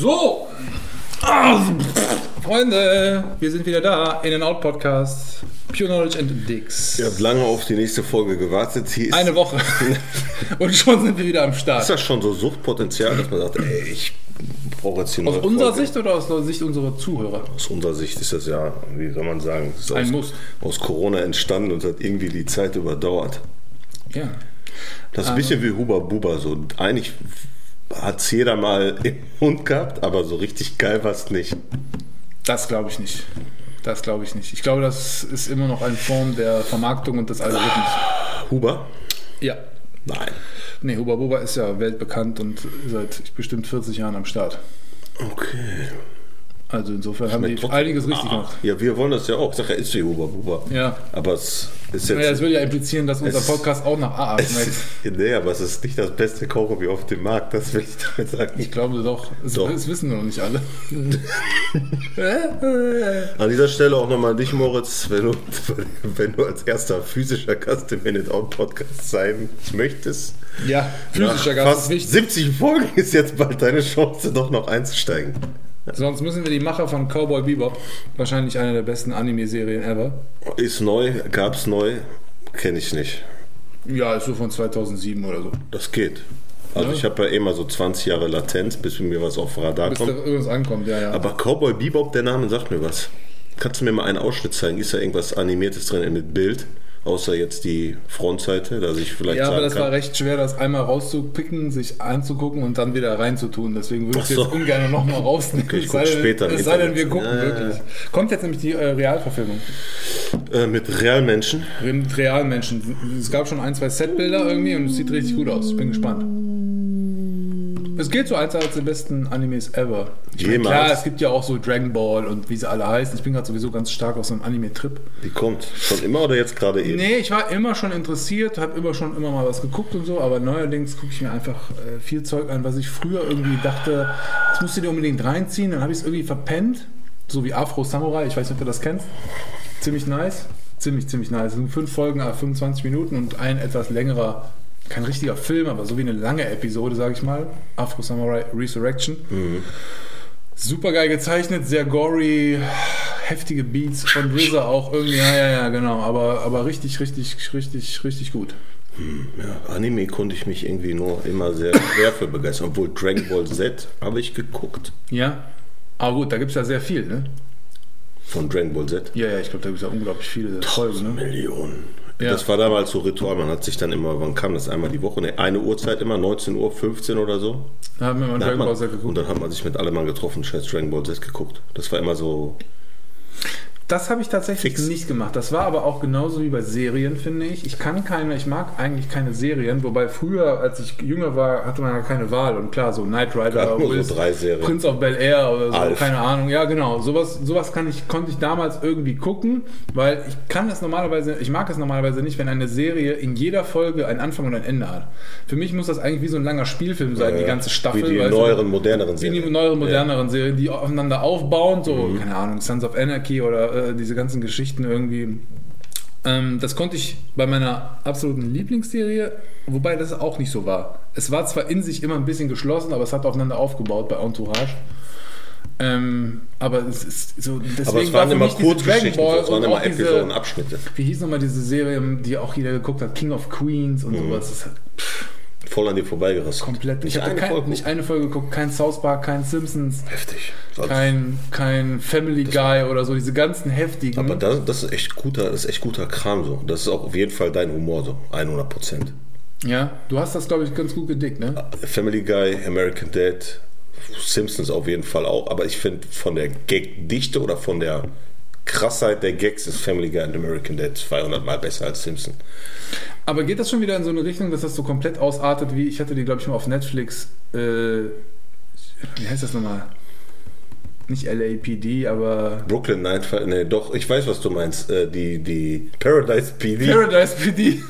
So, ah, Freunde, wir sind wieder da in den Out Podcast. Pure Knowledge and Dicks. Ihr habt lange auf die nächste Folge gewartet. Hier ist, Eine Woche. Und schon sind wir wieder am ist Start. das schon so Suchtpotenzial, dass man sagt, ey, ich brauche jetzt hier Aus unserer Folge. Sicht oder aus der Sicht unserer Zuhörer? Aus unserer Sicht ist das ja, wie soll man sagen, ist Ein aus, Muss. aus Corona entstanden und hat irgendwie die Zeit überdauert. Ja. Das ist ein bisschen wie Huba Buba. So. Eigentlich hat es jeder mal im Mund gehabt, aber so richtig geil war es nicht. Das glaube ich nicht. Das glaube ich nicht. Ich glaube, das ist immer noch eine Form der Vermarktung und des Algorithmus. Huber? Ja. Nein. Nee, Huba Buba ist ja weltbekannt und seit bestimmt 40 Jahren am Start. Okay. Also insofern haben die trotzdem- einiges richtig Ah, gemacht. Ja, wir wollen das ja auch. Er ist wie Buba. Ja. Aber es ist jetzt. Naja, das würde ja implizieren, dass unser Es- Podcast auch nach AA es, schmeckt. nee, aber es ist nicht das beste Kaugummi auf dem Markt, das will ich damit sagen. Ich glaube doch. Das, Doch. das wissen nur noch nicht alle. An dieser Stelle auch nochmal an dich, Moritz, wenn du, wenn du als erster physischer Gast im Minute Out Podcast sein möchtest. ja, physischer Gast fast ist wichtig. 70 Folgen ist jetzt bald deine Chance, doch noch einzusteigen. Sonst müssen wir die Macher von Cowboy Bebop, wahrscheinlich eine der besten Anime-Serien ever. Ist neu, gab's neu, kenne ich nicht. Ja, ist so von 2007 oder so. Das geht. Also Ja. ich habe ja immer so 20 Jahre Latenz, bis mir was auf Radar Bis da kommt. irgendwas ankommt, ja, ja. Aber Cowboy Bebop, der Name sagt mir was. Kannst du mir mal einen Ausschnitt zeigen? Ist da irgendwas Animiertes drin mit Bild? Außer jetzt die Frontseite, dass ich vielleicht ja, aber das kann. war recht schwer, das einmal rauszupicken, sich anzugucken und dann wieder reinzutun. Deswegen würde ich so. jetzt ungern nochmal rausnehmen. Okay, ich sei denn- später Es sei denn, wir gucken ja. wirklich. Kommt jetzt nämlich die äh, Realverfilmung. Äh, mit Realmenschen. Mit Realmenschen. Es gab schon ein, zwei Setbilder irgendwie und es sieht richtig gut aus. Ich bin gespannt. Es gilt so als eines der besten Animes ever. Ich meine, Jemals. klar, es gibt ja auch so Dragon Ball und wie sie alle heißen. Ich bin gerade sowieso ganz stark auf so einem Anime-Trip. Die kommt. Schon immer oder jetzt gerade eben? Nee, ich war immer schon interessiert, habe immer schon immer mal was geguckt und so, aber neuerdings gucke ich mir einfach äh, viel Zeug an, was ich früher irgendwie dachte, das musst du dir unbedingt reinziehen. Dann habe ich es irgendwie verpennt, so wie Afro Samurai, ich weiß nicht, ob du das kennst. Ziemlich nice. Ziemlich, ziemlich nice. Es sind fünf Folgen, äh, 25 Minuten und ein etwas längerer, kein richtiger Film, aber so wie eine lange Episode, sage ich mal. Afro Samurai Resurrection. Super geil gezeichnet, sehr gory, heftige Beats von RZA auch irgendwie, ja, ja, ja, genau, aber, aber richtig, richtig, richtig, richtig gut. Ja, Anime konnte ich mich irgendwie nur immer sehr schwer für begeistern. Obwohl Dragon Ball Z habe ich geguckt. Ja, aber gut, da gibt es ja sehr viel, ne? Von Dragon Ball Z. Ja, ja, ich glaube, da gibt es ja unglaublich viele Folgen, ne? Millionen. Ja. Das war damals so Ritual. Man hat sich dann immer, wann kam das? Einmal die Woche? Ne, eine Uhrzeit immer, 19 Uhr, 15 oder so. Da haben wir mal Dragon Ball Z und geguckt. dann hat man sich mit allem mal getroffen, scheiß Dragon Ball Z geguckt. Das war immer so. Das habe ich tatsächlich Fix. nicht gemacht. Das war aber auch genauso wie bei Serien, finde ich. Ich kann keine, ich mag eigentlich keine Serien, wobei früher, als ich jünger war, hatte man ja keine Wahl. Und klar, so Knight Rider, nur so drei Serien. Prince of Bel Air oder so, Alf. keine Ahnung. Ja, genau. Sowas, sowas kann ich, konnte ich damals irgendwie gucken, weil ich kann es normalerweise, ich mag es normalerweise nicht, wenn eine Serie in jeder Folge einen Anfang und ein Ende hat. Für mich muss das eigentlich wie so ein langer Spielfilm sein, die äh, ganze Staffel. Wie die neueren, moderneren Wie die Serien. neueren, moderneren Serien, die aufeinander aufbauen, so, Mhm. keine Ahnung, Sons of Anarchy oder äh, diese ganzen Geschichten irgendwie. Ähm, das konnte ich bei meiner absoluten Lieblingsserie, wobei das auch nicht so war. Es war zwar in sich immer ein bisschen geschlossen, aber es hat aufeinander aufgebaut bei Entourage. Ähm, aber es ist so, deswegen Aber es war waren für immer Kurzgeschichten, es waren immer auch diese- Episoden, Abschnitte. Wie hieß nochmal diese Serie, die auch jeder geguckt hat? King of Queens und sowas. Das hat Voll an dir vorbeigerissen. komplett. Nicht ich habe eine kein, Folge. nicht eine Folge geguckt, kein South Park, kein Simpsons. Heftig. kein, kein Family Guy oder so, diese ganzen heftigen. Aber das, das ist echt guter, das ist echt guter Kram so. Das ist auch auf jeden Fall dein Humor so, 100 Prozent. ja, du hast das, glaube ich, ganz gut gedickt, ne? Family Guy, American Dad, Simpsons auf jeden Fall auch. Aber ich finde von der Gag-Dichte oder von der Krassheit der Gags ist Family Guy und American Dad 200 Mal besser als Simpson. Aber geht das schon wieder in so eine Richtung, dass das so komplett ausartet, wie ich hatte die, glaube ich, mal auf Netflix, äh, wie heißt das nochmal? Nicht LAPD, aber Brooklyn Nine, nee, doch, ich weiß, was du meinst. Äh, die, die Paradise PD. Paradise PD.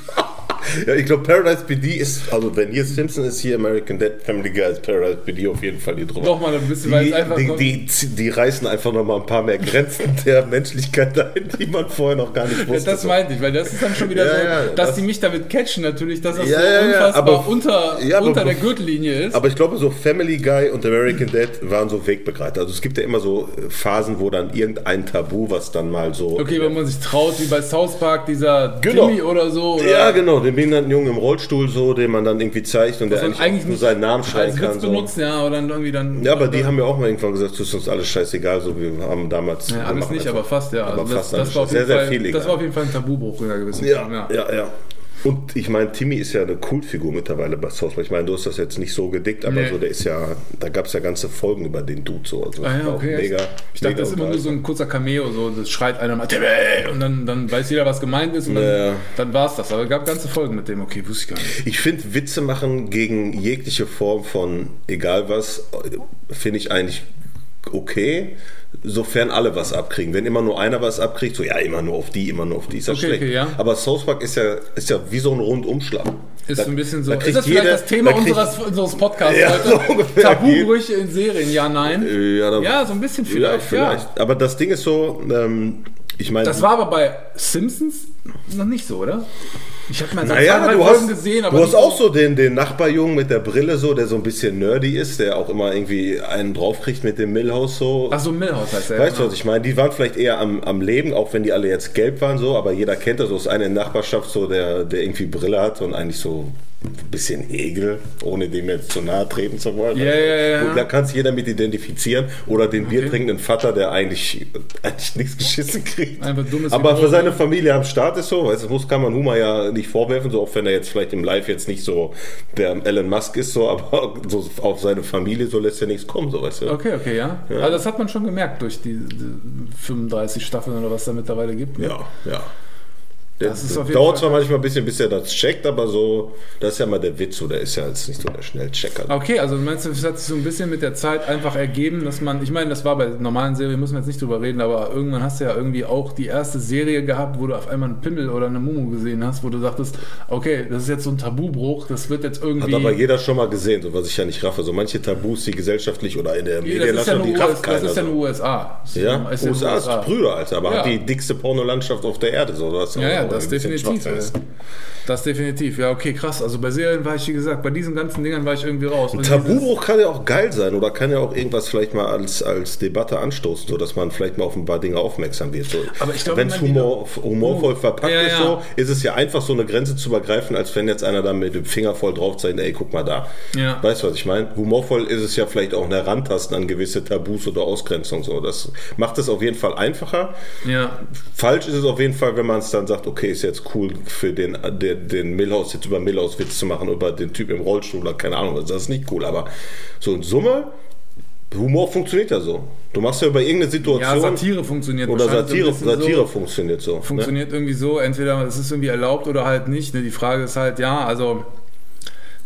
ja, ich glaube, Paradise PD ist, also wenn hier Simpson ist, hier American Dead Family Guy ist Paradise PD auf jeden Fall hier drüber. Nochmal ein bisschen, weil Die, es einfach die, so- die, die reißen einfach noch mal ein paar mehr Grenzen der Menschlichkeit ein, die man vorher noch gar nicht Ja, wusste. das meinte ich, weil das ist dann schon wieder Ja, so, ja, dass das- die mich damit catchen natürlich, dass das Ja, so ja, ja, unfassbar aber- unter, ja, aber unter der Gürtellinie ist. Aber ich glaube, so Family Guy und American Dead waren so Wegbegleiter. Also es gibt ja immer so äh, Phasen, wo dann irgendein Tabu, was dann mal so. okay, wenn man sich traut, wie bei South Park, dieser Genau. Timmy oder so. Oder Ja, genau, den behinderten Jungen im Rollstuhl so, den man dann irgendwie zeigt und der eigentlich, eigentlich nur seinen Namen schreien als Witz kann. So. benutzt, ja, aber dann irgendwie dann. Ja, aber die haben ja auch mal irgendwann gesagt, es ist uns alles scheißegal, so wir haben damals. Ja, alles nicht, einfach- aber fast, ja. Aber Also fast das, das, war auf sehr, jeden sehr Fall, viel das war auf jeden Fall ein Tabubruch gewissen Ja, Form, ja, ja. Und ich meine, Timmy ist ja eine Kultfigur mittlerweile bei South Park. Ich meine, du hast das jetzt nicht so gedickt, aber Nee. so, der ist ja, da gab es ja ganze Folgen über den Dude so. Also Ah, ja, okay. mega. ich dachte, mega das ist immer nur so ein kurzer Cameo, so das schreit einer mal Timmy und dann, dann weiß jeder, was gemeint ist und dann, Ja. dann war es das. Aber es gab ganze Folgen mit dem, okay, wusste ich gar nicht. Ich finde, Witze machen gegen jegliche Form von egal was, äh, finde ich eigentlich okay, sofern alle was abkriegen. Wenn immer nur einer was abkriegt, so ja, immer nur auf die, immer nur auf die, ist das Okay, schlecht. okay, ja. Aber South Park ist ja, ist ja wie so ein Rundumschlag. Ist Da- ein bisschen so. da Ist das vielleicht jeder- das Thema da unseres, unseres Podcasts Ja, heute? so. Tabubrüche in Serien, ja, nein. Ja, da- Ja, so ein bisschen vielleicht, ja. Aber das Ding ist so, ähm, ich meine. Das war aber bei Simpsons noch nicht so, oder? Ich habe mal so Naja, zwei, du Folgen hast, gesehen, aber du hast auch so den, den Nachbarjungen mit der Brille, so, der so ein bisschen nerdy ist, der auch immer irgendwie einen draufkriegt mit dem Millhouse so. Ach so, Millhouse heißt er. Weißt du, genau. was ich meine? Die waren vielleicht eher am, am Leben, auch wenn die alle jetzt gelb waren, so, aber jeder kennt das. So ist der Nachbarschaft, so, der, der irgendwie Brille hat und eigentlich so ein bisschen Hegel, ohne dem jetzt zu nahe treten zu wollen. Ja, ja, ja. Und da kann sich jeder mit identifizieren. Oder den biertrinkenden Vater, der eigentlich, eigentlich nichts geschissen kriegt. Einfach dummes aber für seine Familie am Start ist so, weißt du, muss kann man Huma ja nicht vorwerfen, so auch wenn er jetzt vielleicht im Live jetzt nicht so der Elon Musk ist, so, aber so auf seine Familie so lässt er nichts kommen, so weißt du. Okay, okay, ja. Also das hat man schon gemerkt durch die, die 35 Staffeln oder was da mittlerweile gibt. ne? Ja, ja. Das ist auf jeden dauert Fall- zwar manchmal ein bisschen, bis er das checkt, aber so, das ist ja mal der Witz, so, der ist ja jetzt nicht so der Schnellchecker. Okay, also du meinst, es hat sich so ein bisschen mit der Zeit einfach ergeben, dass man, ich meine, das war bei normalen Serien, müssen wir jetzt nicht drüber reden, aber irgendwann hast du ja irgendwie auch die erste Serie gehabt, wo du auf einmal einen Pimmel oder eine Mumu gesehen hast, wo du sagtest, okay, das ist jetzt so ein Tabubruch, das wird jetzt irgendwie... Hat aber jeder schon mal gesehen, so was ich ja nicht raffe. So manche Tabus, die gesellschaftlich oder in der das ja Medienlandschaft, nur, die rafft das keiner. ist ja so. nur USA. Das Ja, ist ja USA ist Brüder, Alter, aber Ja. hat die dickste Pornolandschaft auf der Erde. So, was Ja, ja, auch das ein definitiv. Das definitiv. Ja, okay, krass. Also bei Serien war ich, wie gesagt, bei diesen ganzen Dingern war ich irgendwie raus. Dieses- Tabubruch kann ja auch geil sein oder kann ja auch irgendwas vielleicht mal als, als Debatte anstoßen, so dass man vielleicht mal auf ein paar Dinge aufmerksam wird. So. Aber ich glaube, wenn es humor, humorvoll verpackt Ja, ist, ja. so, ist es ja einfach so eine Grenze zu übergreifen, als wenn jetzt einer da mit dem Finger voll drauf zeigt, ey, guck mal da. Ja. Weißt du, was ich meine? Humorvoll ist es ja vielleicht auch ein Herantasten an gewisse Tabus oder Ausgrenzung. So. Das macht es auf jeden Fall einfacher. Ja, Falsch ist es auf jeden Fall, wenn man es dann sagt, okay, ist jetzt cool für den, den, den Millhouse jetzt über Millhouse Witz zu machen, über den Typ im Rollstuhl oder keine Ahnung, das ist nicht cool. Aber so in Summe, Humor funktioniert ja so. Du machst ja über irgendeine ja Situation Satire funktioniert oder Satire, Satire so. funktioniert so. ne? Funktioniert irgendwie so, entweder es ist irgendwie erlaubt oder halt nicht. Ne? Die Frage ist halt, ja, also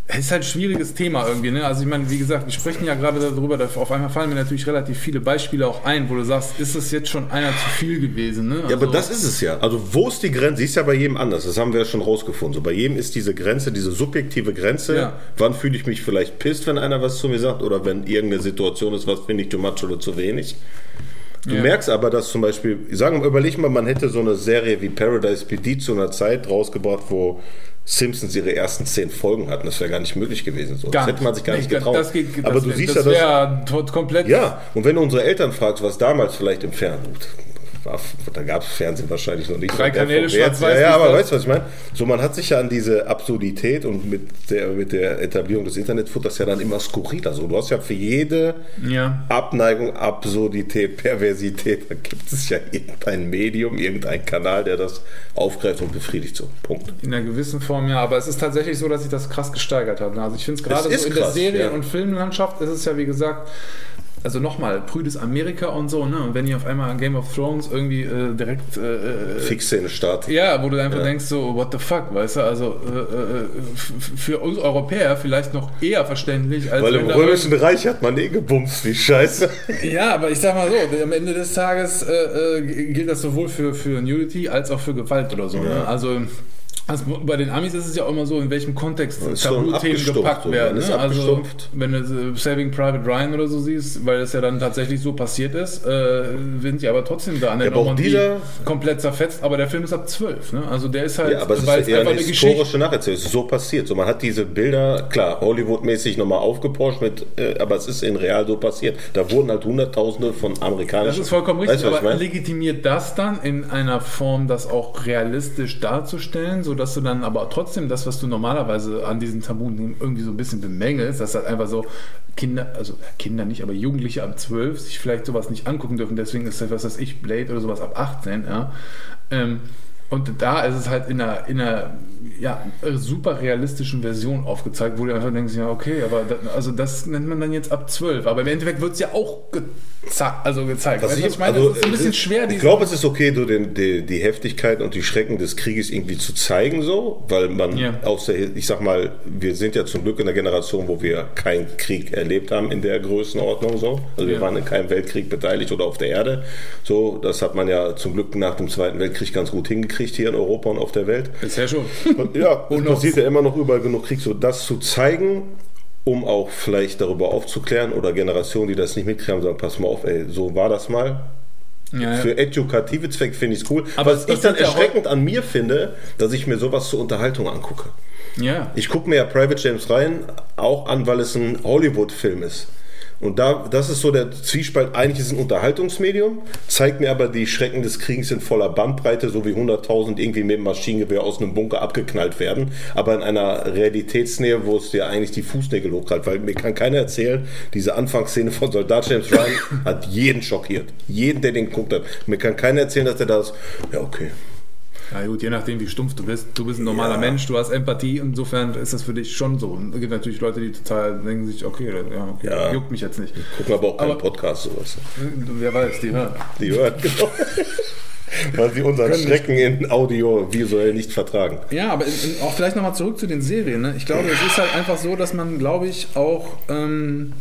ist halt ein schwieriges Thema irgendwie. Ne? Also ich meine, wie gesagt, wir sprechen ja gerade darüber, dass auf einmal fallen mir natürlich relativ viele Beispiele auch ein, wo du sagst, ist es jetzt schon einer zu viel gewesen? Ne? Ja, aber Also- das ist es ja. Also wo ist die Grenze? Sie ist ja bei jedem anders. Das haben wir ja schon rausgefunden. So bei jedem ist diese Grenze, diese subjektive Grenze. Ja. Wann fühle ich mich vielleicht pisst, wenn einer was zu mir sagt oder wenn irgendeine Situation ist, was finde ich too much oder zu wenig. Du Ja. merkst aber, dass zum Beispiel, sagen wir, überleg mal, man hätte so eine Serie wie Paradise PD zu einer Zeit rausgebracht, wo Simpsons ihre ersten zehn Folgen hatten. Das wäre gar nicht möglich gewesen. So. Das hätte man sich gar nicht getraut. Das geht, aber das du wär- siehst das ja, dass wäre komplett. ja, und wenn du unsere Eltern fragst, was damals vielleicht im Fernsehen, war, da gab es Fernsehen wahrscheinlich noch nicht. Drei so der Kanäle, schwarz-weiß, Ja, ja aber weißt du, was ich meine? So, man hat sich ja an diese Absurdität und mit der, mit der Etablierung des Internetfutters ja dann immer skurriler. So, du hast ja für jede Ja. Abneigung, Absurdität, Perversität, da gibt es ja irgendein Medium, irgendein Kanal, der das aufgreift und befriedigt. So, Punkt. In einer gewissen Form, ja. Aber es ist tatsächlich so, dass sich das krass gesteigert hat. Also ich finde es gerade so in der krass, Serien- ja. und Filmlandschaft ist es ja, wie gesagt, also nochmal, prüdes Amerika und so, ne? Und wenn ihr auf einmal Game of Thrones irgendwie äh, direkt äh, äh, Fixszene Start. ja, wo du einfach Ja. denkst, so, what the fuck, weißt du, also äh, äh, für uns Europäer vielleicht noch eher verständlich, als Weil im da Römischen Reich hat man eh gebumst, wie scheiße. Ja, aber ich sag mal so, am Ende des Tages äh, äh, gilt das sowohl für, für Nudity als auch für Gewalt oder so. Ne? Also Also bei den Amis ist es ja auch immer so, in welchem Kontext Tabuthemen gepackt so, werden. Ne? Also wenn du Saving Private Ryan oder so siehst, weil es ja dann tatsächlich so passiert ist, äh, sind die aber trotzdem da an der Ja, Normandie komplett zerfetzt. Aber der Film ist ab 12. Ne? Also der ist halt, Ja, aber es ist weil es eher einfach eine eine Geschichte historische Nacherzählung. Es ist so passiert. So, man hat diese Bilder, klar, Hollywood-mäßig nochmal aufgeporscht, mit, äh, aber es ist in real so passiert. Da wurden halt Hunderttausende von amerikanischen. Das ist vollkommen richtig, Weißt aber ich legitimiert das dann in einer Form, das auch realistisch darzustellen, sodass du dann aber trotzdem das, was du normalerweise an diesen Tabun irgendwie so ein bisschen bemängelst, dass halt einfach so Kinder, also Kinder nicht, aber Jugendliche ab 12 sich vielleicht sowas nicht angucken dürfen, deswegen ist das, was weiß ich, Blade oder sowas ab 18, ja. Ähm, und da ist es halt in einer, in einer ja, super realistischen Version aufgezeigt, wo du einfach denkst, ja, okay, aber das, also das nennt man dann jetzt ab 12. Aber im Endeffekt wird es ja auch geza also gezeigt. Was ich, ich meine? also, es ist ein bisschen schwer, Ich glaube, es ist okay, so den, die, die Heftigkeit und die Schrecken des Krieges irgendwie zu zeigen, so, weil man Ja. aus der, ich sag mal, wir sind ja zum Glück in der Generation, wo wir keinen Krieg erlebt haben in der Größenordnung, so. Also wir Ja. waren in keinem Weltkrieg beteiligt oder auf der Erde. So, das hat man ja zum Glück nach dem Zweiten Weltkrieg ganz gut hingekriegt hier in Europa und auf der Welt. Bisher schon. Und ja, knows? passiert ja immer noch überall genug Krieg, so das zu zeigen, um auch vielleicht darüber aufzuklären oder Generationen, die das nicht mitkriegen, sagen, pass mal auf, ey, so war das mal. Ja, ja. Für edukative Zwecke finde ich es cool. Aber Was ich dann erschreckend an mir finde, dass ich mir sowas zur Unterhaltung angucke. ja. Ich gucke mir ja Private James Ryan auch an, weil es ein Hollywood-Film ist. Und da, das ist so der Zwiespalt. Eigentlich ist es ein Unterhaltungsmedium, zeigt mir aber die Schrecken des Krieges in voller Bandbreite, so wie 100.000 irgendwie mit dem Maschinengewehr aus einem Bunker abgeknallt werden. Aber in einer Realitätsnähe, wo es dir eigentlich die Fußnägel hochkrallt. Weil mir kann keiner erzählen, diese Anfangsszene von Soldat James Ryan hat jeden schockiert. Jeden, der den geguckt hat. Mir kann keiner erzählen, dass der das, ja okay, Ja gut, je nachdem wie stumpf du bist. Du bist ein normaler Ja. Mensch, du hast Empathie, insofern ist das für dich schon so. Und es gibt natürlich Leute, die total denken sich, okay, ja, okay Ja. juckt mich jetzt nicht. gucken aber auch keinen Aber- Podcast sowas. Wer weiß, die hören. Die hört, genau. Weil sie unseren Können Schrecken in Audio visuell nicht vertragen. Ja, aber in, in, auch vielleicht nochmal zurück zu den Serien. Ne? Ich glaube, es ist halt einfach so, dass man, glaube ich, auch. Ähm,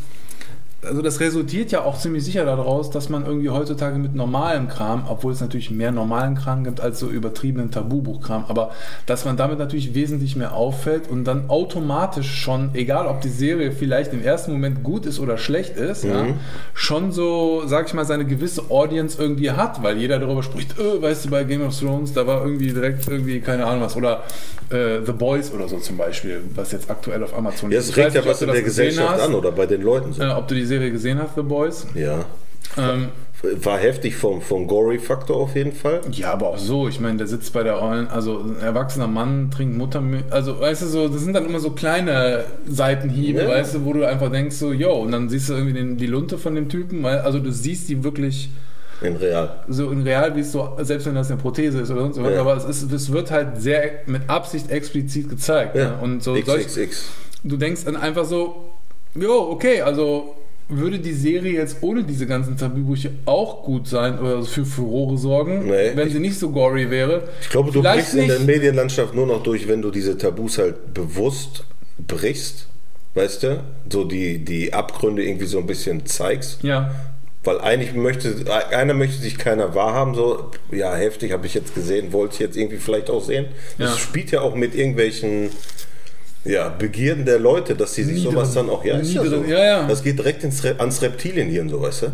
also das resultiert ja auch ziemlich sicher daraus, dass man irgendwie heutzutage mit normalem Kram, obwohl es natürlich mehr normalen Kram gibt als so übertriebenen Tabubuchkram, aber dass man damit natürlich wesentlich mehr auffällt und dann automatisch schon, egal ob die Serie vielleicht im ersten Moment gut ist oder schlecht ist, ja, schon so, sag ich mal, seine gewisse Audience irgendwie hat, weil jeder darüber spricht, äh, weißt du, bei Game of Thrones, da war irgendwie direkt irgendwie, keine Ahnung was, oder äh, The Boys oder so zum Beispiel, was jetzt aktuell auf Amazon Ja, ist. weiß regt ja was in der das Gesellschaft hast, an oder bei den Leuten. So. Äh, ob du die Serie gesehen hast, The Boys. Ja. Ähm, War heftig vom, vom Gory-Faktor auf jeden Fall. ja, aber auch so. Ich meine, der sitzt bei der Eulen, also ein erwachsener Mann trinkt Muttermilch. Also, weißt du, so, das sind dann immer so kleine Seitenhiebe, Ja. weißt du, wo du einfach denkst, so, yo, und dann siehst du irgendwie den, die Lunte von dem Typen, weil, also du siehst die wirklich In real. so in real, wie es so, selbst wenn das eine Prothese ist oder sonst was, Ja. aber es, ist, es wird halt sehr mit Absicht explizit gezeigt. Ja. Ne? Und so solch, XXX. du denkst dann einfach so, jo, okay, also würde die Serie jetzt ohne diese ganzen Tabubrüche auch gut sein oder für Furore sorgen, Nee. wenn sie nicht so gory wäre? Ich glaube, du Vielleicht brichst in nicht. der Medienlandschaft nur noch durch, wenn du diese Tabus halt bewusst brichst. Weißt du? So die, die Abgründe irgendwie so ein bisschen zeigst. Ja, Weil eigentlich möchte, einer möchte sich keiner wahrhaben, so, ja, heftig, habe ich jetzt gesehen, wollte ich jetzt irgendwie vielleicht auch sehen. Das Ja. spielt ja auch mit irgendwelchen ja, Begierden der Leute, dass sie sich Niederen- sowas dann auch, ja, ist ja, so. ja, ja. Das geht direkt ins, ans Reptilienhirn, so, weißt du?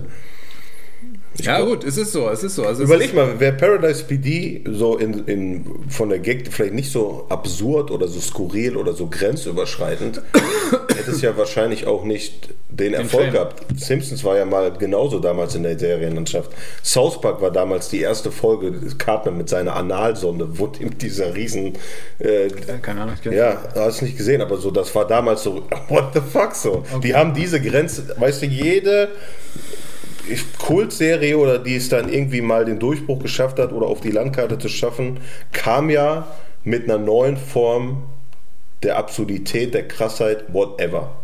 Ich ja glaub- gut, es ist so, es ist so. Also Überleg ist, mal, wäre Paradise PD so in, in, von der Gag vielleicht nicht so absurd oder so skurril oder so grenzüberschreitend, hätte es ja wahrscheinlich auch nicht den Erfolg gehabt. Simpsons war ja mal genauso damals in der Serienlandschaft. South Park war damals die erste Folge, Cartman mit seiner Analsonde, wurde ihm dieser riesen... Äh, keine Ahnung, ich ja, du hast es nicht gesehen, aber so, das war damals so, what the fuck so. Die haben diese Grenze, weißt du, jede Kultserie oder die es dann irgendwie mal den Durchbruch geschafft hat oder auf die Landkarte zu schaffen, kam ja mit einer neuen Form der Absurdität, der Krassheit, whatever.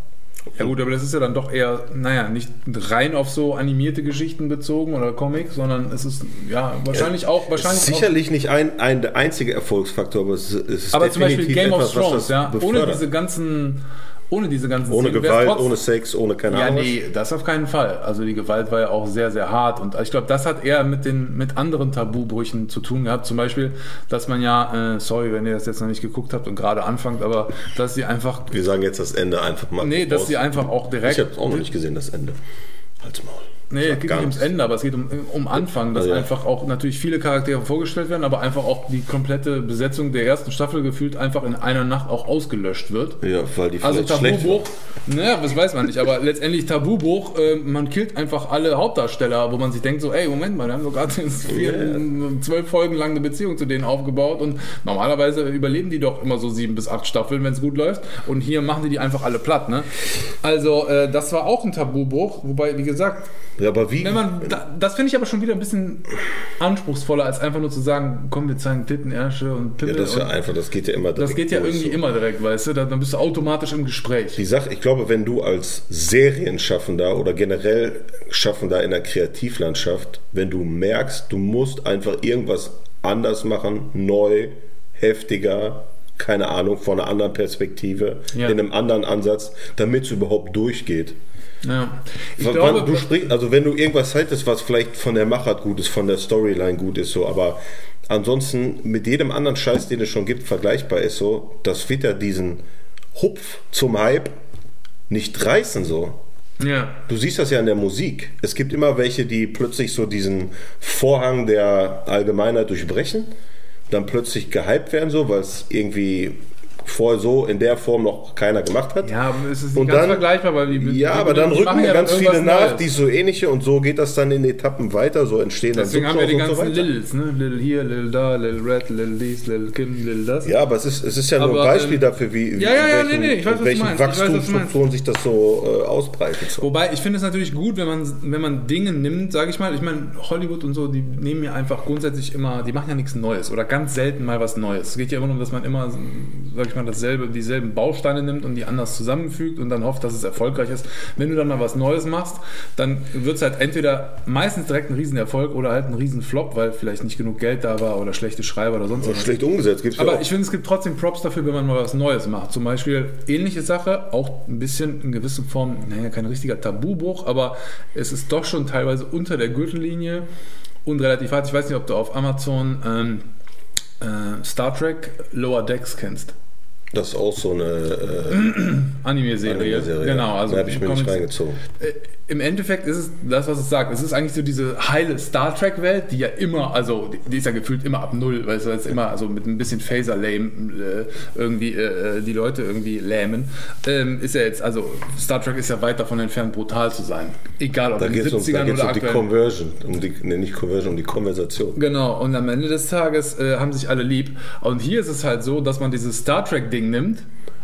Ja gut, aber das ist ja dann doch eher, naja, nicht rein auf so animierte Geschichten bezogen oder Comic, sondern es ist ja wahrscheinlich auch wahrscheinlich auch, Sicherlich nicht ein, ein der einzige Erfolgsfaktor, aber es ist, es ist aber zum Beispiel Game of etwas, was Thrones, ja, ohne diese ganzen ohne diese ganzen Ohne Szenen Gewalt, trotz- ohne Sex, ohne keine ja, Ahnung. nee, das auf keinen Fall. Also die Gewalt war ja auch sehr, sehr hart. Und ich glaube, das hat eher mit den mit anderen Tabubrüchen zu tun gehabt. Zum Beispiel, dass man ja, äh, sorry, wenn ihr das jetzt noch nicht geguckt habt und gerade anfangt, aber dass sie einfach. Wir sagen jetzt das Ende einfach mal. nee, dass sie einfach auch direkt. Ich habe auch noch nicht gesehen, das Ende. Halt's Maul. Nee, es geht nicht ums. Ende, aber es geht um, um Anfang, dass Ja, ja. einfach auch natürlich viele Charaktere vorgestellt werden, aber einfach auch die komplette Besetzung der ersten Staffel gefühlt einfach in einer Nacht auch ausgelöscht wird. Ja, weil die Also Tabubruch, war. naja, das weiß man nicht, aber letztendlich Tabubruch, äh, man killt einfach alle Hauptdarsteller, wo man sich denkt so, ey, Moment mal, wir haben so gerade vier, zwölf Folgen lang eine Beziehung zu denen aufgebaut und normalerweise überleben die doch immer so sieben bis acht Staffeln, wenn es gut läuft und hier machen die die einfach alle platt, ne? Also äh, das war auch ein Tabubruch, wobei, wie gesagt, aber wie? man, da, das finde ich aber schon wieder ein bisschen anspruchsvoller, als einfach nur zu sagen, komm, wir zeigen Titten, Ärsche und ja, Pimmel. das ist ja einfach, das geht ja immer das direkt geht ja irgendwie so. immer direkt, weißt du, da, dann bist du automatisch im Gespräch. Die Sache, ich glaube, wenn du als Serienschaffender oder generell Schaffender in der Kreativlandschaft, wenn du merkst, du musst einfach irgendwas anders machen, neu, heftiger, keine Ahnung, von einer anderen Perspektive, Ja. in einem anderen Ansatz, damit es überhaupt durchgeht. Ja. Ich Wann- glaube, du sprichst, also wenn du irgendwas haltest, was vielleicht von der Machart gut ist, von der Storyline gut ist, so, aber ansonsten mit jedem anderen Scheiß, den es schon gibt, vergleichbar ist, so, das wird ja diesen Hupf zum Hype nicht reißen, so. ja. Du siehst das ja in der Musik. Es gibt immer welche, die plötzlich so diesen Vorhang der Allgemeinheit durchbrechen, dann plötzlich gehypt werden, so, weil es irgendwie vorher so in der Form noch keiner gemacht hat. Ja, aber es ist nicht Und ganz dann- vergleichbar, weil die Ja, die- aber dann rücken ja ganz viele nach, Neues. die so ähnliche und so geht das dann in Etappen weiter, so entstehen Deswegen dann haben wir die ganzen so. Lils, ne? Lil hier, Lil da, Lil Red, Lil dies, Lil Kim, Lil das. Ja, aber es ist, es ist ja nur Aber, ein Beispiel ähm, dafür, wie, wie ja, ja, ja, in welchen, nee, nee, ich weiß, in welchen. Wachstumsstrukturen sich das so äh, ausbreitet. So. Wobei, ich finde es natürlich gut, wenn man, wenn man Dinge nimmt, sage ich mal, ich meine, Hollywood und so, die nehmen ja einfach grundsätzlich immer, die machen ja nichts Neues oder ganz selten mal was Neues. Es geht ja immer darum, dass man immer, sage ich mal, dasselbe, dieselben Bausteine nimmt und die anders zusammenfügt und dann hofft, dass es erfolgreich ist. Wenn du dann mal was Neues machst, dann wird es halt entweder meistens direkt ein Riesenerfolg oder halt ein Riesenflop, weil vielleicht nicht genug Geld da war oder schlechte Schreiber oder sonst was. Schlecht umgesetzt gibt es ja Aber auch. ich finde, es gibt trotzdem Props dafür, wenn man mal was Neues macht. Zum Beispiel ähnliche Sache, auch ein bisschen in gewisser Form, naja, kein richtiger Tabubruch, aber es ist doch schon teilweise unter der Gürtellinie und relativ hart. Ich weiß nicht, ob du auf Amazon ähm, äh, Star Trek Lower Decks kennst. Das ist auch so eine äh, Anime-Serie. Anime-Serie. Genau, also da habe ich mir nicht reingezogen. Äh, Im Endeffekt ist es das, was es sagt. Es ist eigentlich so diese heile Star Trek-Welt, die ja immer, also die, ist ja gefühlt immer ab Null, weil es jetzt immer also mit ein bisschen Phaser-Lame äh, irgendwie äh, die Leute irgendwie lähmen. Ähm, ist ja jetzt, also Star Trek ist ja weit davon entfernt, brutal zu sein. Egal ob Da in den es um, da 70ern geht's oder um die. Conversion. Um die, nee, nicht Conversion, um die Konversation. Genau, und am Ende des Tages äh, haben sich alle lieb. Und hier ist es halt so, dass man dieses Star Trek-Ding nimmt,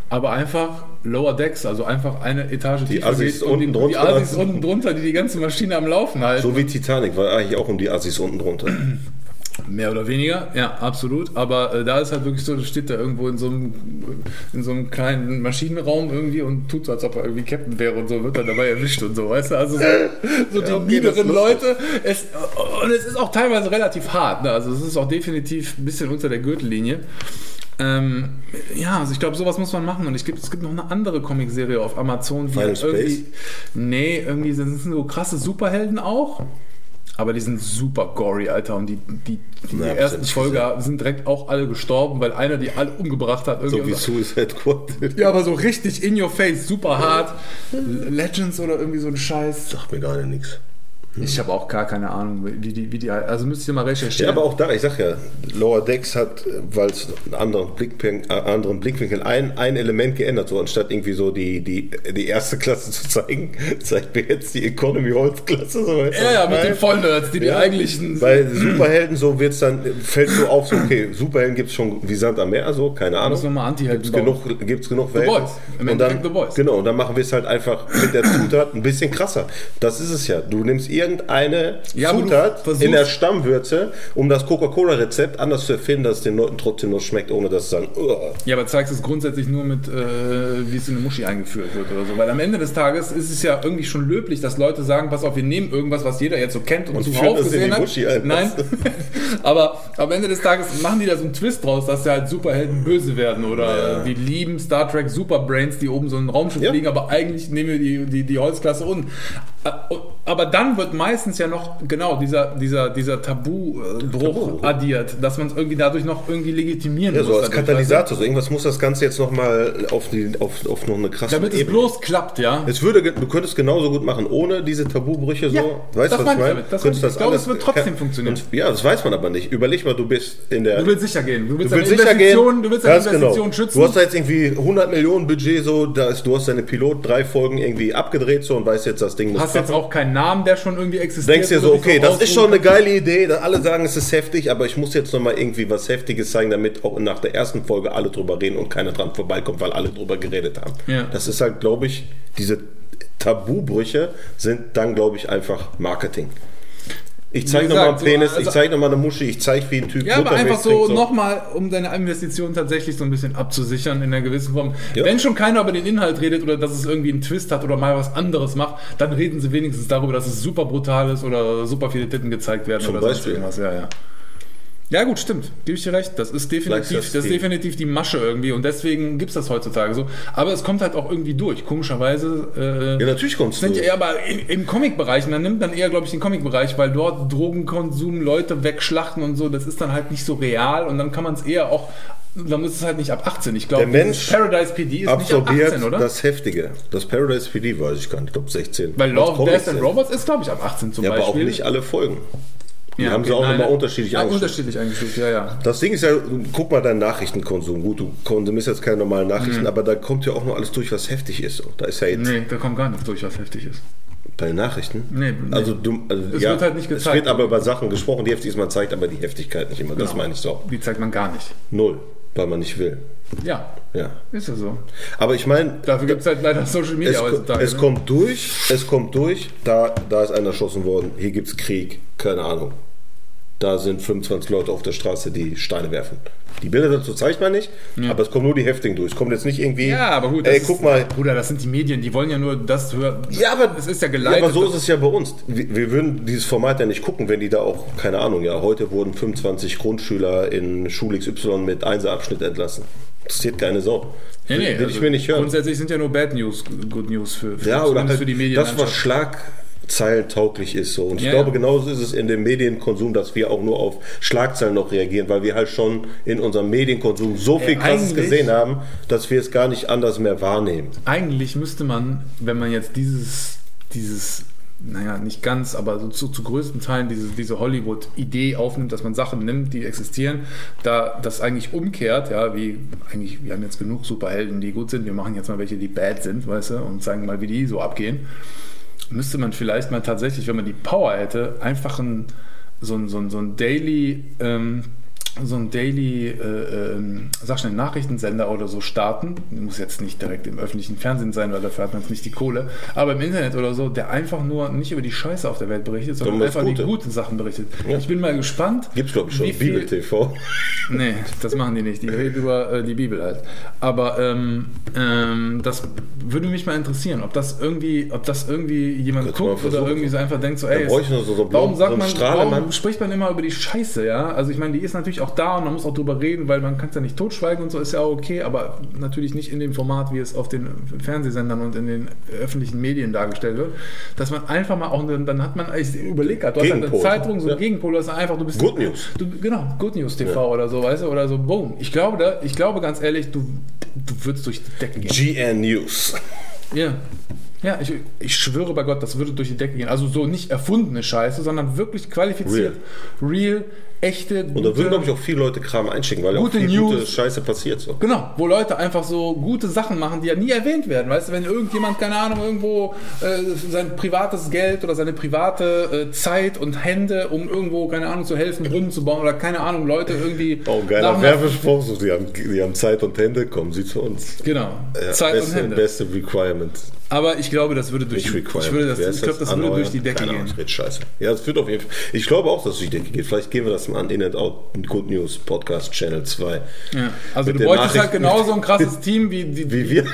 aber einfach Lower Decks, also einfach eine Etage Die tiefer Assis geht und die, unten die Assis unten drunter, die die ganze Maschine am Laufen halten. So wie Titanic, war eigentlich auch um die Assis unten drunter. Mehr oder weniger, ja, absolut. Aber äh, da ist halt wirklich so, da steht da irgendwo in so einem, in so einem kleinen Maschinenraum irgendwie und tut so, als ob er irgendwie Captain wäre und so, wird dann dabei erwischt und so, weißt du? Also so, so die okay, das niederen Leute. Es, und es ist auch teilweise relativ hart, ne? Also es ist auch definitiv ein bisschen unter der Gürtellinie. Ähm, ja, also ich glaube, sowas muss man machen. Und ich es gibt noch eine andere Comicserie auf Amazon, die Final irgendwie. Space? Nee, irgendwie sind es so krasse Superhelden auch. Aber die sind super gory, Alter. Und die, die, die Na, ich ersten nicht Folge sind direkt auch alle gestorben, weil einer die alle umgebracht hat. So Irgendwie wie Suicide Squad. ja, aber so richtig in your face, super hart. Legends oder irgendwie so ein Scheiß. Sagt mir gar nichts. Ich habe auch gar keine Ahnung, wie die, wie die also müsst ihr mal recherchieren. Ja, aber auch da, ich sag ja, Lower Decks hat, weil es einen anderen, Blickpin- äh, anderen Blickwinkel, ein, ein Element geändert. So, anstatt irgendwie so die, die, die erste Klasse zu zeigen, zeigt mir jetzt die Economy Holz-Klasse. So, weißt du, ja, ja, mit den? Vollnerds, die die Ja, eigentlichen. Bei Superhelden so wird's dann, fällt so auf, so, okay, Superhelden gibt es schon wie Sand am Meer, so, keine Ahnung. Muss man mal Anti-Helden Gibt's bauen. genug, gibt's genug. Im und dann, The Boys. Genau, und dann machen wir es halt einfach mit der Zutat ein bisschen krasser. Das ist es ja. Du nimmst irgendeine Ja, Zutat in der Stammwürze, um das Coca-Cola-Rezept anders zu erfinden, dass es den Leuten trotzdem noch schmeckt, ohne dass sie sagen, "Ugh." Ja, aber zeigst es grundsätzlich nur mit, äh, wie es in eine Muschi eingeführt wird oder so. Weil am Ende des Tages ist es ja irgendwie schon löblich, dass Leute sagen, pass auf, wir nehmen irgendwas, was jeder jetzt so kennt und, Und in gesehen hat. Ein. Nein, aber am Ende des Tages machen die da so einen Twist draus, dass ja halt Superhelden böse werden oder Ja. die lieben Star Trek Superbrains, die oben so ein Raumschiff Ja. fliegen, aber eigentlich nehmen wir die, die, die Holzklasse unten. Äh, Aber dann wird meistens ja noch genau dieser, dieser, dieser Tabubruch Tabu. addiert, dass man es irgendwie dadurch noch irgendwie legitimieren Ja, muss. so als Katalysator. So irgendwas muss das Ganze jetzt nochmal auf, die, auf, auf noch eine krasse Damit es Ebene. bloß klappt, ja. Es würde, du könntest genauso gut machen, ohne diese Tabubrüche so. Ja, weißt das du, was ich meine? Das Könntest ich. Glaube, es wird trotzdem kann- funktionieren. Und, ja, das weiß man aber nicht. Überleg mal, du bist in der. Du willst sicher gehen. Du willst, Du willst sicher gehen. Du willst deine Ganz Investition genau. schützen. Du hast da jetzt irgendwie 100 Millionen Budget, so, da ist, du hast deine Pilot drei Folgen irgendwie abgedreht so und weißt jetzt, das Ding muss hast jetzt auch keinen Namen, der schon irgendwie existiert. Denkst dir so, okay, das ist schon eine geile Idee. da Alle sagen, es ist heftig, aber ich muss jetzt nochmal irgendwie was Heftiges zeigen, damit auch nach der ersten Folge alle drüber reden und keiner dran vorbeikommt, weil alle drüber geredet haben. Ja. Das ist halt, glaube ich, diese Tabubrüche sind dann, glaube ich, einfach Marketing. Ich zeige Wie nochmal einen so, Penis, ich also- zeige nochmal eine Muschi, ich zeige, wie ein Typ Ja, aber einfach so trinkt, nochmal, um deine Investition tatsächlich so ein bisschen abzusichern in einer gewissen Form. Ja. Wenn schon keiner über den Inhalt redet oder dass es irgendwie einen Twist hat oder mal was anderes macht, dann reden sie wenigstens darüber, dass es super brutal ist oder super viele Titten gezeigt werden Zum oder sonst Beispiel. irgendwas. Ja, ja. Ja gut, stimmt. Gebe ich dir recht. Das ist definitiv, das ist die- definitiv die Masche irgendwie und deswegen gibt es das heutzutage so. Aber es kommt halt auch irgendwie durch. Komischerweise. Äh, Ja, natürlich kommst sind du. ja eher aber im, Comic-Bereich, man nimmt dann eher, glaube ich, den Comic-Bereich, weil dort Drogenkonsum, Leute wegschlachten und so, das ist dann halt nicht so real und dann kann man es eher auch, dann ist es halt nicht ab 18. Ich glaube, Paradise PD ist nicht ab absorbiert 18, oder? das Heftige. Das Paradise PD weiß ich gar nicht, ich glaube 16. weil Love, Death and. Robots ist, glaube ich, ab 18 zum Ja, aber auch Beispiel. nicht alle Folgen. Die Ja, haben sie okay, auch nein, nochmal nein. unterschiedlich ja, eingestuft. unterschiedlich eingestuft, ja, ja. Das Ding ist ja, guck mal deinen Nachrichtenkonsum. Gut, du konsumierst jetzt keine normalen Nachrichten, aber da kommt ja auch noch alles durch, was heftig ist. So. Da ist ja jetzt Nee, da kommt gar nichts durch, was heftig ist. bei den Nachrichten. Nee, nee. Also, du, also Es ja, wird halt nicht Es gezeigt. wird aber über Sachen gesprochen, die heftig ist, man zeigt aber die Heftigkeit nicht immer. Das Genau. meine ich so. Die zeigt man gar nicht. Null, weil man nicht will. Ja, Ja. ist ja so. Aber ich meine, Dafür gibt es halt leider Social Media es, heutzutage. es ne? kommt durch, es kommt durch, da, da ist einer erschossen worden, hier gibt es Krieg, keine Ahnung. Da sind 25 Leute auf der Straße, die Steine werfen. Die Bilder dazu zeigt man nicht, aber es kommen nur die Heftigen durch. Es kommt jetzt nicht irgendwie. Ja, aber gut. Ey, das guck ist, mal. Bruder, das sind die Medien, die wollen ja nur das hören. Ja, aber es ist ja Ja, geleitet. aber so ist es ja bei uns. Wir, wir würden dieses Format ja nicht gucken, wenn die da auch, keine Ahnung, ja, heute wurden 25 Grundschüler in Schule XY mit 1er-Abschnitt entlassen. Interessiert keine Sau. Nee, nee, Will ich also mir nicht hören. Grundsätzlich sind ja nur Bad News Good News für, für, Ja, oder halt für die Medien. das, was schlagzeilentauglich ist. So. Und ich Ja, glaube, ja. genauso ist es in dem Medienkonsum, dass wir auch nur auf Schlagzeilen noch reagieren, weil wir halt schon in unserem Medienkonsum so viel Krasses eigentlich- gesehen haben, dass wir es gar nicht anders mehr wahrnehmen. Eigentlich müsste man, wenn man jetzt dieses, dieses naja, nicht ganz, aber so zu, zu größten Teilen diese, diese Hollywood-Idee aufnimmt, dass man Sachen nimmt, die existieren, da das eigentlich umkehrt, ja, wie eigentlich, wir haben jetzt genug Superhelden, die gut sind, wir machen jetzt mal welche, die bad sind, weißt du, und zeigen mal, wie die so abgehen. Müsste man vielleicht mal tatsächlich, wenn man die Power hätte, einfach ein, so ein, so ein, so ein Daily, ähm, so ein Daily, äh, ähm, sag schnell, Nachrichtensender oder so starten. Muss jetzt nicht direkt im öffentlichen Fernsehen sein, weil dafür hat man jetzt nicht die Kohle. Aber im Internet oder so, der einfach nur nicht über die Scheiße auf der Welt berichtet, sondern einfach die Gute. guten Sachen berichtet. Ja. Ich bin mal gespannt. Gibt's, glaube ich, schon. viel- Bibel TV. Nee, das machen die nicht. Die reden über äh, die Bibel halt. Aber ähm, ähm, das würde mich mal interessieren, ob das irgendwie, ob das irgendwie jemand man guckt oder irgendwie so einfach denkt, so, ey, nur so- so warum sagt so man, warum spricht man immer über die Scheiße, ja? Also ich meine, die ist natürlich auch da und man muss auch drüber reden, weil man kann es ja nicht totschweigen und so ist ja auch okay, aber natürlich nicht in dem Format, wie es auf den Fernsehsendern und in den öffentlichen Medien dargestellt wird, dass man einfach mal auch, dann hat man, ich überlege gerade, du hast halt eine Gegenpol. Zeitung, so ein Ja. Gegenpol, das ist einfach, du bist Good News. Du, genau, Good News TV oder so, weißt du, oder so, boom. Ich glaube, da, ich glaube ganz ehrlich, du, du würdest durch die Decke gehen. GN News. Ja. Ja, ich, ich schwöre bei Gott, das würde durch die Decke gehen. Also so nicht erfundene Scheiße, sondern wirklich qualifiziert, real, echte, Und da würden, glaube ich, auch viele Leute Kram einschicken, weil Gute auch viel gute News. Scheiße passiert so. Genau, wo Leute einfach so gute Sachen machen, die ja nie erwähnt werden. Weißt du, wenn irgendjemand, keine Ahnung, irgendwo äh, sein privates Geld oder seine private äh, Zeit und Hände, um irgendwo, keine Ahnung, zu helfen, Brunnen zu bauen oder keine Ahnung, Leute irgendwie. Oh, geiler Werbespruch. So, die, haben, die haben Zeit und Hände, kommen Sie zu uns. Genau, Ja, Zeit beste, und Hände. Beste Requirement. Aber ich glaube, das würde durch, die, ich würde das, ich ist glaube, das würde durch die Decke Keine Ahnung, gehen. ich rede scheiße. Ja, es wird auf jeden Fall. Ich glaube auch, dass es durch die Decke geht. Vielleicht gehen wir das mal an In and Out Good News Podcast Channel 2. Ja. Also Mit du bräuchtest halt genauso ein krasses Team wie die, Wie wir.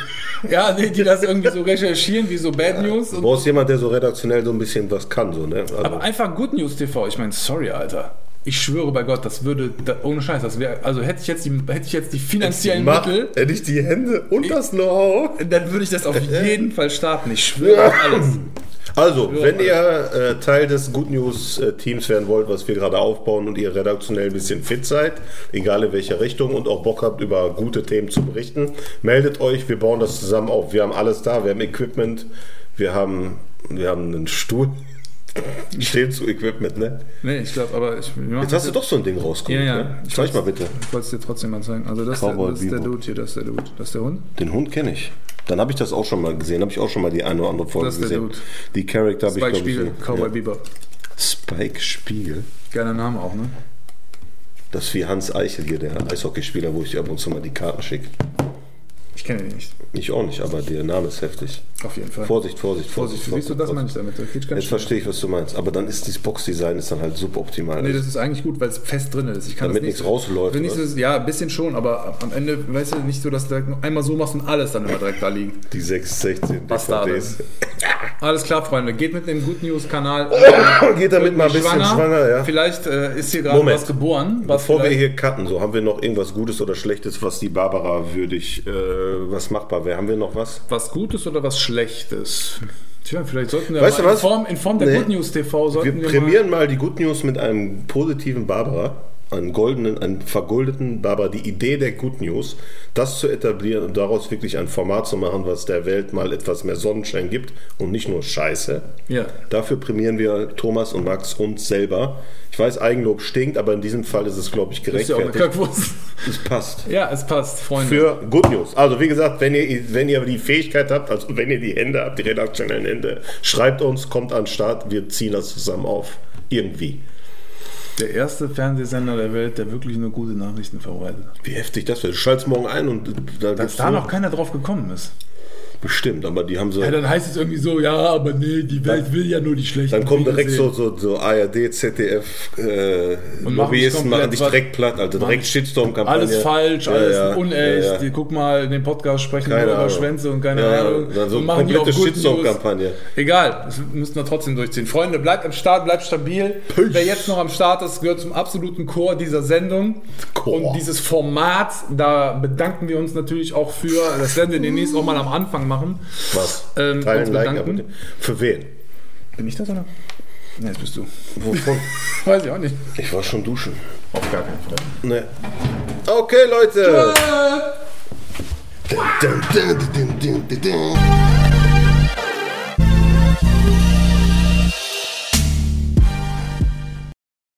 ja, die, die das irgendwie so recherchieren, wie so Bad News. Du brauchst jemand, der so redaktionell so ein bisschen was kann. So, ne? Also, aber einfach Good News TV. Ich meine, sorry, Alter. Ich schwöre bei Gott, das würde, da, ohne Scheiß, das wäre, also hätte ich jetzt die, hätte ich jetzt die finanziellen mach, Mittel, hätte ich die Hände und das Know-how. dann würde ich das auf jeden Fall starten. Ich schwöre auf alles. Also, wenn ihr äh, Teil des Good News äh, Teams werden wollt, was wir gerade aufbauen und ihr redaktionell ein bisschen fit seid, egal in welcher Richtung und auch Bock habt, über gute Themen zu berichten, meldet euch. Wir bauen das zusammen auf. Wir haben alles da. Wir haben Equipment. Wir haben, wir haben einen Stuhl. Steht zu Equipment, ne? Nee, ich glaube, aber ich. Jetzt hast du doch so ein Ding rausgeholt. Ja, ja. Ne? Ich Zeig mal bitte. Ich wollte es dir trotzdem mal zeigen. Also, das, ist der, das ist der. Dude hier, das ist der Dude. Das ist der Hund. Den Hund kenne ich. Dann habe ich das auch schon mal gesehen. Habe ich auch schon mal die eine oder andere Folge Das ist der gesehen. Dude. Die Charakter habe ich, Spike Spiegel, so- Cowboy ja. Bebop. Spike Spiegel. Geiler Name auch, ne? Das ist wie Hans Eichel hier, der Eishockeyspieler, wo ich dir ab und zu mal die Karten schicke. Ich kenne den nicht. Ich auch nicht, aber der Name ist heftig. Auf jeden Fall. Vorsicht, Vorsicht, Vorsicht, Vorsicht. siehst du, das meine ich damit. Das Jetzt schnell. verstehe ich, was du meinst. Aber dann ist dieses Boxdesign ist dann halt suboptimal. Nee, das ist eigentlich gut, weil es fest drin ist. Ich kann Damit nichts rausläuft, Wenn nicht so, ja, ein bisschen schon, aber am Ende, weißt du, nicht so, dass du einmal so machst und alles dann immer direkt da liegt. die 6, 16 Bastarde. Alles klar, Freunde. Geht mit dem Good News Kanal. Geht damit mal ein bisschen schwanger, ja. Vielleicht äh, ist hier gerade was geboren. Was Bevor wir hier cutten, so haben wir noch irgendwas Gutes oder Schlechtes, was die Barbara würdig, äh, was machbar wäre. Haben wir noch was? was Gutes oder was Schlechtes? Tja, vielleicht sollten wir Weißt mal in? Form, in Form der Nee. Good News TV sollten Wir wir, prämieren mal die Good News mit einem positiven Barbara, einen goldenen, einen vergoldeten Barbara. Die Idee der Good News, das zu etablieren und daraus wirklich ein Format zu machen, was der Welt mal etwas mehr Sonnenschein gibt und nicht nur Scheiße. Ja. Dafür prämieren wir Thomas und Max uns selber. Ich weiß, Eigenlob stinkt, aber in diesem Fall ist es, glaube ich, Das ist ja auch gerechtfertigt. Es passt. Ja, es passt, Freunde. Für Good News. Also wie gesagt, wenn ihr, wenn ihr die Fähigkeit habt, also wenn ihr die Hände habt, die redaktionellen Hände, schreibt uns, kommt an den Start, wir ziehen das zusammen auf. Irgendwie. Der erste Fernsehsender der Welt, der wirklich nur gute Nachrichten verbreitet. Wie heftig das wäre. Du schaltest morgen ein und da Dass da noch keiner drauf gekommen ist. Bestimmt, aber die haben so. Ja, dann heißt es irgendwie so, ja, aber nee, die Welt will ja nur die schlechten Dann kommen direkt sehen. so, so, so ARD, ZDF, äh, Lobbyisten machen dich direkt platt, also direkt Shitstorm-Kampagne. Alles falsch, Ja, alles ja, unecht. Die, guck mal, in dem Podcast sprechen Keine wir über. Schwänze und keine Ahnung. dann so und machen komplette Shitstorm-Kampagne. Egal, das müssen wir trotzdem durchziehen. Freunde, bleibt am Start, bleibt stabil. Peace. Wer jetzt noch am Start ist, gehört zum absoluten Chor dieser Sendung. Chor. Und dieses Format, da bedanken wir uns natürlich auch für. Das werden wir demnächst auch mal am Anfang machen. Was? Ähm, Teilen, uns liken, für wen? Bin ich das oder? Ne, jetzt bist du. Wovon? Weiß ich auch nicht. ich war schon duschen. Auf gar keinen Fall. Ne. Okay, Leute. Dun, dun, dun, dun, dun, dun, dun.